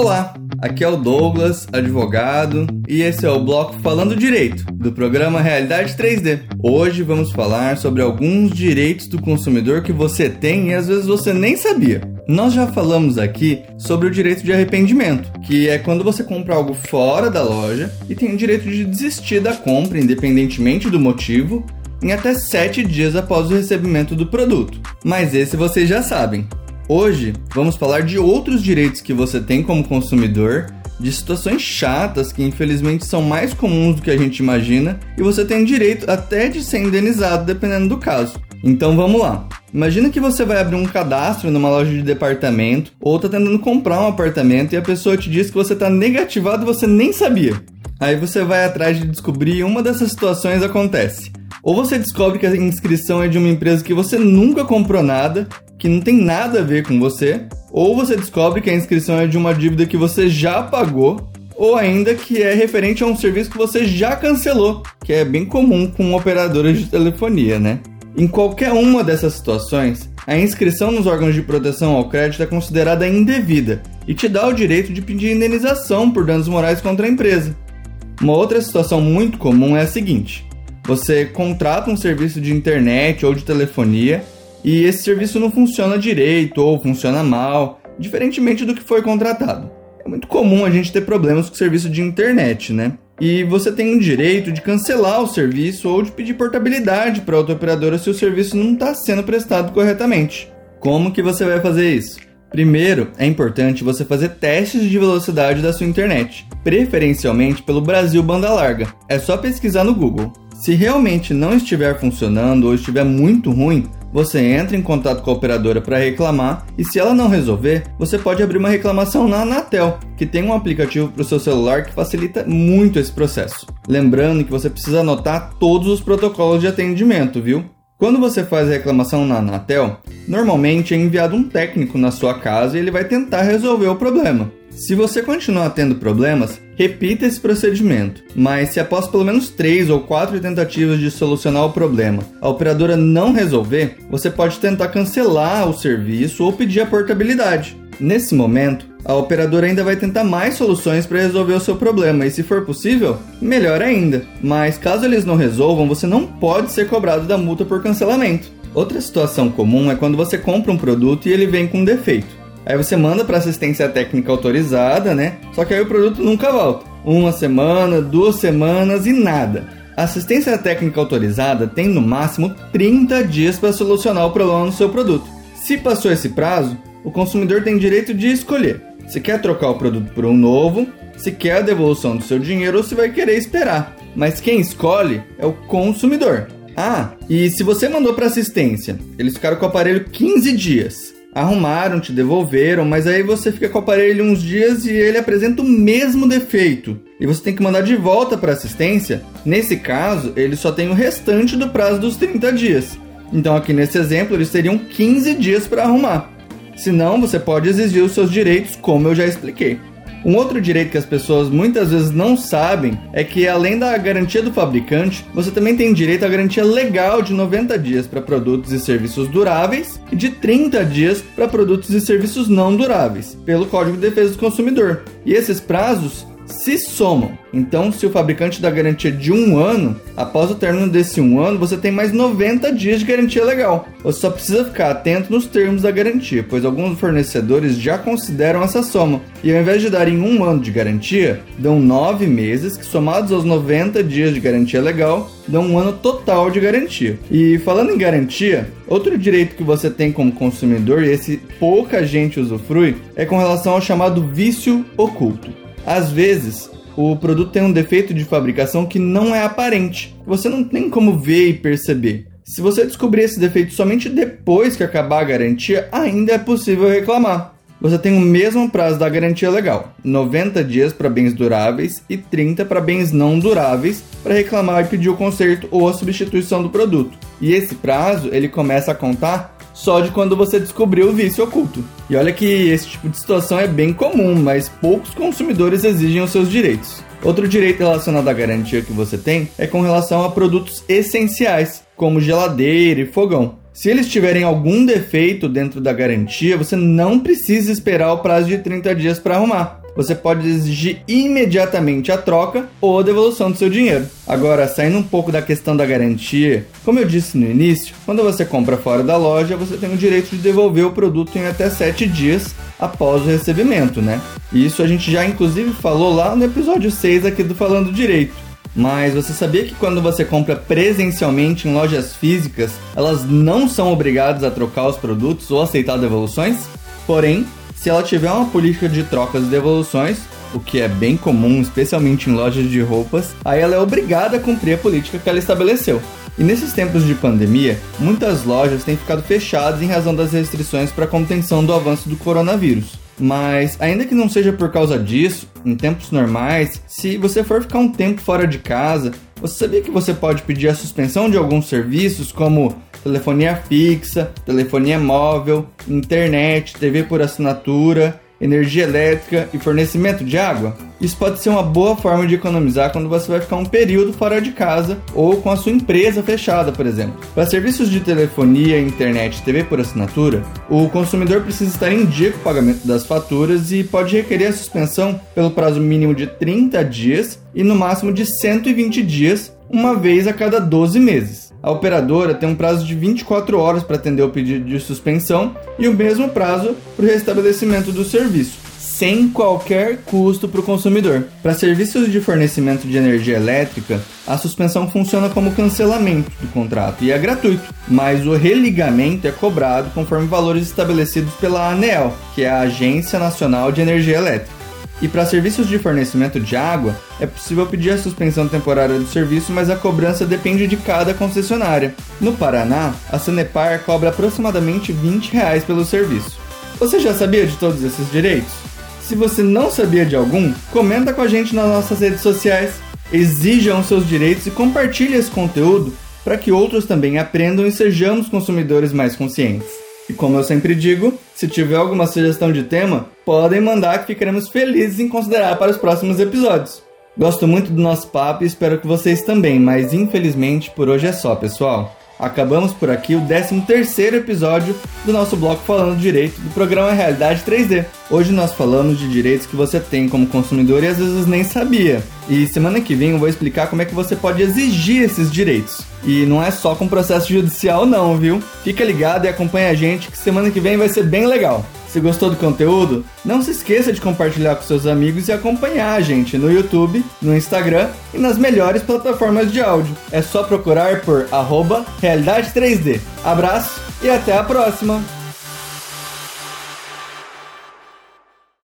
Olá, aqui é o Douglas, advogado, e esse é o bloco Falando Direito, do programa Realidade 3D. Hoje vamos falar sobre alguns direitos do consumidor que você tem e às vezes você nem sabia. Nós já falamos aqui sobre o direito de arrependimento, que é quando você compra algo fora da loja e tem o direito de desistir da compra, independentemente do motivo, em até 7 dias após o recebimento do produto. Mas esse vocês já sabem. Hoje vamos falar de outros direitos que você tem como consumidor, de situações chatas que infelizmente são mais comuns do que a gente imagina, e você tem direito até de ser indenizado dependendo do caso. Então vamos lá. Imagina que você vai abrir um cadastro numa loja de departamento ou está tentando comprar um apartamento e a pessoa te diz que você está negativado e você nem sabia. Aí você vai atrás de descobrir e uma dessas situações acontece. Ou você descobre que a inscrição é de uma empresa que você nunca comprou nada que não tem nada a ver com você, ou você descobre que a inscrição é de uma dívida que você já pagou, ou ainda que é referente a um serviço que você já cancelou, que é bem comum com operadoras de telefonia, né? Em qualquer uma dessas situações, a inscrição nos órgãos de proteção ao crédito é considerada indevida e te dá o direito de pedir indenização por danos morais contra a empresa. Uma outra situação muito comum é a seguinte: você contrata um serviço de internet ou de telefonia e esse serviço não funciona direito ou funciona mal, diferentemente do que foi contratado. É muito comum a gente ter problemas com serviço de internet, né? E você tem o direito de cancelar o serviço ou de pedir portabilidade para outra operadora se o serviço não está sendo prestado corretamente. Como que você vai fazer isso? Primeiro, é importante você fazer testes de velocidade da sua internet, preferencialmente pelo Brasil banda larga. É só pesquisar no Google. Se realmente não estiver funcionando ou estiver muito ruim, você entra em contato com a operadora para reclamar e se ela não resolver, você pode abrir uma reclamação na Anatel, que tem um aplicativo para o seu celular que facilita muito esse processo. Lembrando que você precisa anotar todos os protocolos de atendimento, viu? Quando você faz a reclamação na Anatel, normalmente é enviado um técnico na sua casa e ele vai tentar resolver o problema. Se você continuar tendo problemas, repita esse procedimento, mas se após pelo menos 3 ou 4 tentativas de solucionar o problema, a operadora não resolver, você pode tentar cancelar o serviço ou pedir a portabilidade. Nesse momento, a operadora ainda vai tentar mais soluções para resolver o seu problema e, se for possível, melhor ainda. Mas caso eles não resolvam, você não pode ser cobrado da multa por cancelamento. Outra situação comum é quando você compra um produto e ele vem com defeito. Aí você manda para assistência técnica autorizada, né? Só que aí o produto nunca volta. Uma semana, duas semanas e nada. A assistência técnica autorizada tem no máximo 30 dias para solucionar o problema no seu produto. Se passou esse prazo, o consumidor tem direito de escolher se quer trocar o produto por um novo, se quer a devolução do seu dinheiro ou se vai querer esperar. Mas quem escolhe é o consumidor. Ah, e se você mandou para assistência, eles ficaram com o aparelho 15 dias arrumaram, te devolveram, mas aí você fica com o aparelho uns dias e ele apresenta o mesmo defeito. E você tem que mandar de volta para assistência. Nesse caso, ele só tem o restante do prazo dos 30 dias. Então, aqui nesse exemplo, eles teriam 15 dias para arrumar. Senão, você pode exigir os seus direitos, como eu já expliquei. Um outro direito que as pessoas muitas vezes não sabem é que, além da garantia do fabricante, você também tem direito à garantia legal de 90 dias para produtos e serviços duráveis e de 30 dias para produtos e serviços não duráveis, pelo Código de Defesa do Consumidor. E esses prazos se somam. Então, se o fabricante dá garantia de um ano, após o término desse um ano, você tem mais 90 dias de garantia legal. Você só precisa ficar atento nos termos da garantia, pois alguns fornecedores já consideram essa soma. E ao invés de darem um ano de garantia, dão 9 meses, que somados aos 90 dias de garantia legal, dão um ano total de garantia. E falando em garantia, outro direito que você tem como consumidor, e esse pouca gente usufrui, é com relação ao chamado vício oculto. Às vezes, o produto tem um defeito de fabricação que não é aparente. Você não tem como ver e perceber. Se você descobrir esse defeito somente depois que acabar a garantia, ainda é possível reclamar. Você tem o mesmo prazo da garantia legal, 90 dias para bens duráveis e 30 para bens não duráveis, para reclamar e pedir o conserto ou a substituição do produto. E esse prazo ele começa a contar só de quando você descobriu o vício oculto. E olha que esse tipo de situação é bem comum, mas poucos consumidores exigem os seus direitos. Outro direito relacionado à garantia que você tem é com relação a produtos essenciais, como geladeira e fogão. Se eles tiverem algum defeito dentro da garantia, você não precisa esperar o prazo de 30 dias para arrumar. Você pode exigir imediatamente a troca ou a devolução do seu dinheiro. Agora, saindo um pouco da questão da garantia, como eu disse no início, quando você compra fora da loja, você tem o direito de devolver o produto em até 7 dias após o recebimento, né? Isso a gente já inclusive falou lá no episódio 6 aqui do Falando Direito. Mas você sabia que quando você compra presencialmente em lojas físicas, elas não são obrigadas a trocar os produtos ou aceitar devoluções? Porém, se ela tiver uma política de trocas e devoluções, o que é bem comum, especialmente em lojas de roupas, aí ela é obrigada a cumprir a política que ela estabeleceu. E nesses tempos de pandemia, muitas lojas têm ficado fechadas em razão das restrições para contenção do avanço do coronavírus. Mas, ainda que não seja por causa disso, em tempos normais, se você for ficar um tempo fora de casa, você sabia que você pode pedir a suspensão de alguns serviços como telefonia fixa, telefonia móvel, internet, TV por assinatura energia elétrica e fornecimento de água? Isso pode ser uma boa forma de economizar quando você vai ficar um período fora de casa ou com a sua empresa fechada, por exemplo. Para serviços de telefonia, internet e TV por assinatura, o consumidor precisa estar em dia com o pagamento das faturas e pode requerer a suspensão pelo prazo mínimo de 30 dias e no máximo de 120 dias, uma vez a cada 12 meses. A operadora tem um prazo de 24 horas para atender o pedido de suspensão e o mesmo prazo para o restabelecimento do serviço, sem qualquer custo para o consumidor. Para serviços de fornecimento de energia elétrica, a suspensão funciona como cancelamento do contrato e é gratuito, mas o religamento é cobrado conforme valores estabelecidos pela ANEEL, que é a Agência Nacional de Energia Elétrica. E para serviços de fornecimento de água, é possível pedir a suspensão temporária do serviço, mas a cobrança depende de cada concessionária. No Paraná, a Sanepar cobra aproximadamente 20 reais pelo serviço. Você já sabia de todos esses direitos? Se você não sabia de algum, comenta com a gente nas nossas redes sociais. Exijam seus direitos e compartilhe esse conteúdo para que outros também aprendam e sejamos consumidores mais conscientes. E como eu sempre digo, se tiver alguma sugestão de tema, podem mandar que ficaremos felizes em considerar para os próximos episódios. Gosto muito do nosso papo e espero que vocês também, mas infelizmente por hoje é só, pessoal. Acabamos por aqui o 13º episódio do nosso bloco falando direito do programa Realidade 3D. Hoje nós falamos de direitos que você tem como consumidor e às vezes nem sabia. E semana que vem eu vou explicar como é que você pode exigir esses direitos. E não é só com processo judicial não, viu? Fica ligado e acompanha a gente que semana que vem vai ser bem legal. Se gostou do conteúdo, não se esqueça de compartilhar com seus amigos e acompanhar a gente no YouTube, no Instagram e nas melhores plataformas de áudio. É só procurar por arroba Realidade 3D. Abraço e até a próxima!